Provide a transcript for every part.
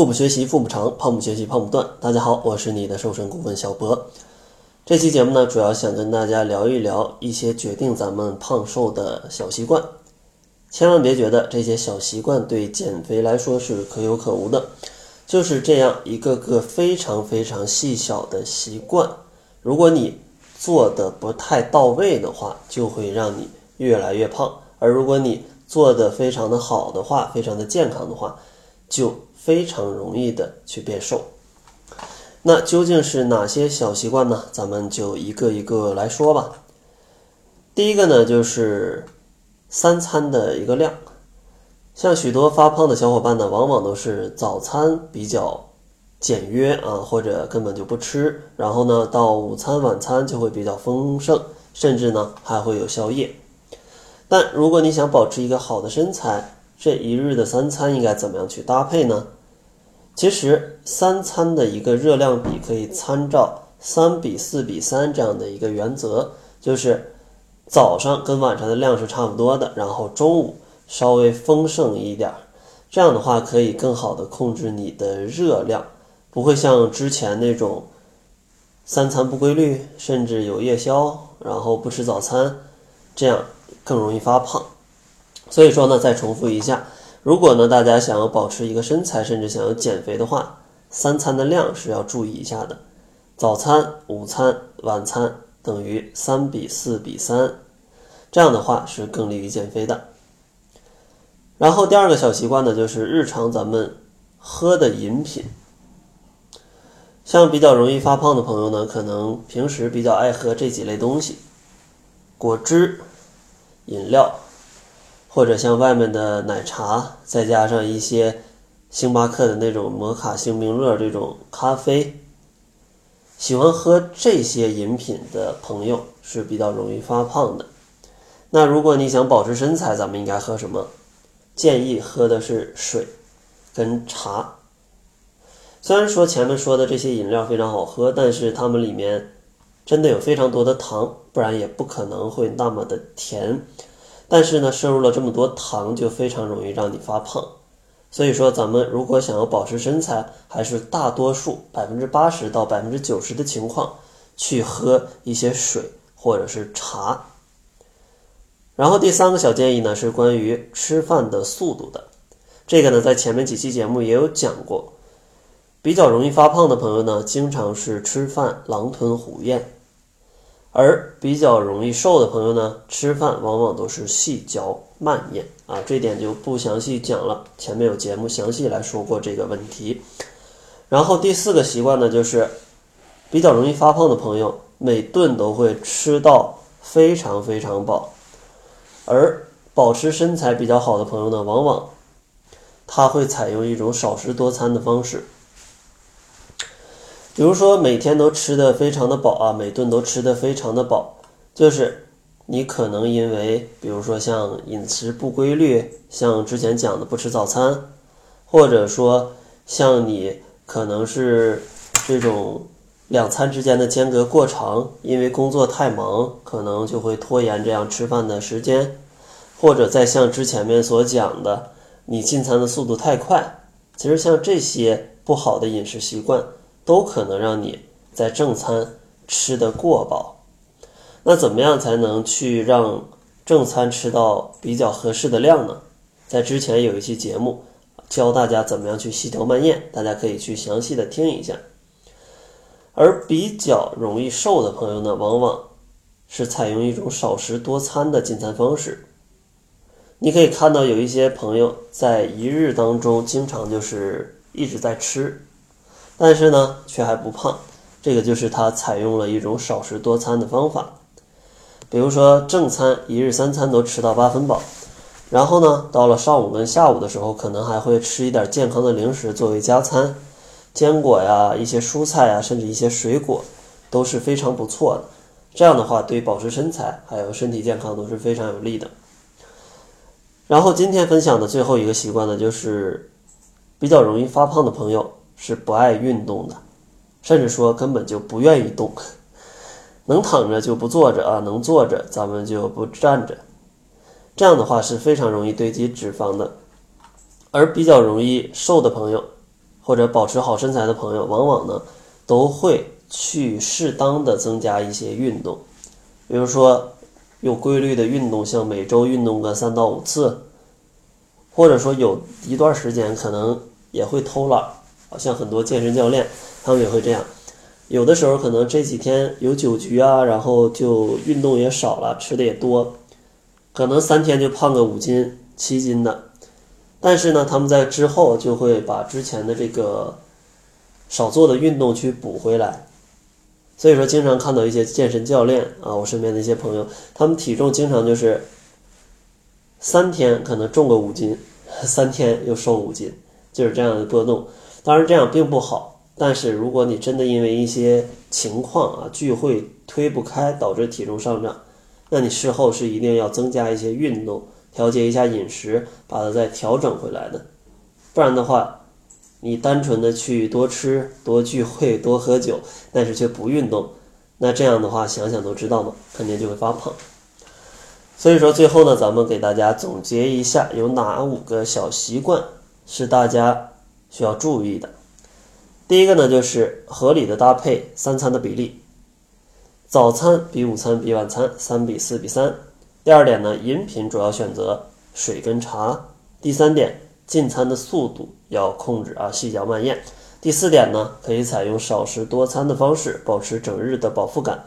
腹部学习腹部长，胖不学习胖不断。大家好，我是你的瘦身顾问小博。这期节目呢，主要想跟大家聊一聊一些决定咱们胖瘦的小习惯。千万别觉得这些小习惯对减肥来说是可有可无的，就是这样一个个非常非常细小的习惯，如果你做的不太到位的话，就会让你越来越胖；而如果你做的非常的好的话，非常的健康的话，就非常容易的去变瘦。那究竟是哪些小习惯呢？咱们就一个一个来说吧。第一个呢，就是三餐的一个量。像许多发胖的小伙伴呢，往往都是早餐比较简约啊，或者根本就不吃，然后呢，到午餐、晚餐就会比较丰盛，甚至呢还会有宵夜。但如果你想保持一个好的身材，这一日的三餐应该怎么样去搭配呢？其实三餐的一个热量比可以参照三比四比三这样的一个原则，就是早上跟晚上的量是差不多的，然后中午稍微丰盛一点，这样的话可以更好的控制你的热量，不会像之前那种三餐不规律，甚至有夜宵，然后不吃早餐，这样。更容易发胖，所以说呢，再重复一下，如果呢大家想要保持一个身材，甚至想要减肥的话，三餐的量是要注意一下的，早餐、午餐、晚餐等于三比四比三，这样的话是更利于减肥的。然后第二个小习惯呢，就是日常咱们喝的饮品，像比较容易发胖的朋友呢，可能平时比较爱喝这几类东西，果汁。饮料，或者像外面的奶茶，再加上一些星巴克的那种摩卡星冰乐这种咖啡，喜欢喝这些饮品的朋友是比较容易发胖的。那如果你想保持身材，咱们应该喝什么？建议喝的是水跟茶。虽然说前面说的这些饮料非常好喝，但是它们里面。真的有非常多的糖，不然也不可能会那么的甜。但是呢，摄入了这么多糖，就非常容易让你发胖。所以说，咱们如果想要保持身材，还是大多数百分之八十到百分之九十的情况，去喝一些水或者是茶。然后第三个小建议呢，是关于吃饭的速度的。这个呢，在前面几期节目也有讲过。比较容易发胖的朋友呢，经常是吃饭狼吞虎咽。而比较容易瘦的朋友呢，吃饭往往都是细嚼慢咽啊，这点就不详细讲了。前面有节目详细来说过这个问题。然后第四个习惯呢，就是比较容易发胖的朋友，每顿都会吃到非常非常饱。而保持身材比较好的朋友呢，往往他会采用一种少食多餐的方式。比如说每天都吃的非常的饱啊，每顿都吃的非常的饱，就是你可能因为，比如说像饮食不规律，像之前讲的不吃早餐，或者说像你可能是这种两餐之间的间隔过长，因为工作太忙，可能就会拖延这样吃饭的时间，或者再像之前面所讲的，你进餐的速度太快，其实像这些不好的饮食习惯。都可能让你在正餐吃得过饱，那怎么样才能去让正餐吃到比较合适的量呢？在之前有一期节目教大家怎么样去细嚼慢咽，大家可以去详细的听一下。而比较容易瘦的朋友呢，往往是采用一种少食多餐的进餐方式。你可以看到有一些朋友在一日当中经常就是一直在吃。但是呢，却还不胖，这个就是他采用了一种少食多餐的方法。比如说正餐一日三餐都吃到八分饱，然后呢，到了上午跟下午的时候，可能还会吃一点健康的零食作为加餐，坚果呀、一些蔬菜啊，甚至一些水果都是非常不错的。这样的话，对保持身材还有身体健康都是非常有利的。然后今天分享的最后一个习惯呢，就是比较容易发胖的朋友。是不爱运动的，甚至说根本就不愿意动，能躺着就不坐着啊，能坐着咱们就不站着，这样的话是非常容易堆积脂肪的。而比较容易瘦的朋友，或者保持好身材的朋友，往往呢都会去适当的增加一些运动，比如说有规律的运动，像每周运动个三到五次，或者说有一段时间可能也会偷懒，好像很多健身教练他们也会这样，有的时候可能这几天有酒局啊，然后就运动也少了，吃的也多，可能三天就胖个五斤七斤的。但是呢，他们在之后就会把之前的这个少做的运动去补回来，所以说经常看到一些健身教练啊，我身边的一些朋友，他们体重经常就是三天可能重个五斤，三天又瘦五斤，就是这样的波动。当然这样并不好，但是如果你真的因为一些情况啊聚会推不开导致体重上涨，那你事后是一定要增加一些运动。调节一下饮食，把它再调整回来的，不然的话，你单纯的去多吃、多聚会、多喝酒，但是却不运动，那这样的话，想想都知道嘛，肯定就会发胖。所以说，最后呢，咱们给大家总结一下，有哪五个小习惯是大家需要注意的。第一个呢，就是合理的搭配三餐的比例，早餐比午餐比晚餐三比四比三。第二点呢，饮品主要选择水跟茶。第三点，进餐的速度要控制啊，细嚼慢咽。第四点呢，可以采用少食多餐的方式，保持整日的饱腹感。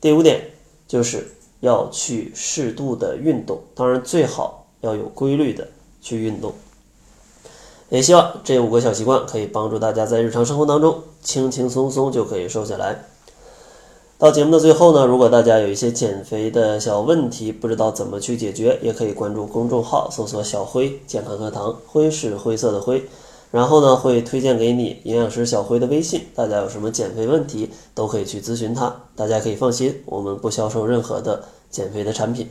第五点就是要去适度的运动，当然最好要有规律的去运动。也希望这五个小习惯可以帮助大家在日常生活当中轻轻松松就可以瘦下来。到节目的最后呢，如果大家有一些减肥的小问题，不知道怎么去解决，也可以关注公众号，搜索“小辉健康课堂”，辉是灰色的灰，然后呢会推荐给你营养师小辉的微信，大家有什么减肥问题都可以去咨询他，大家可以放心，我们不销售任何的减肥的产品。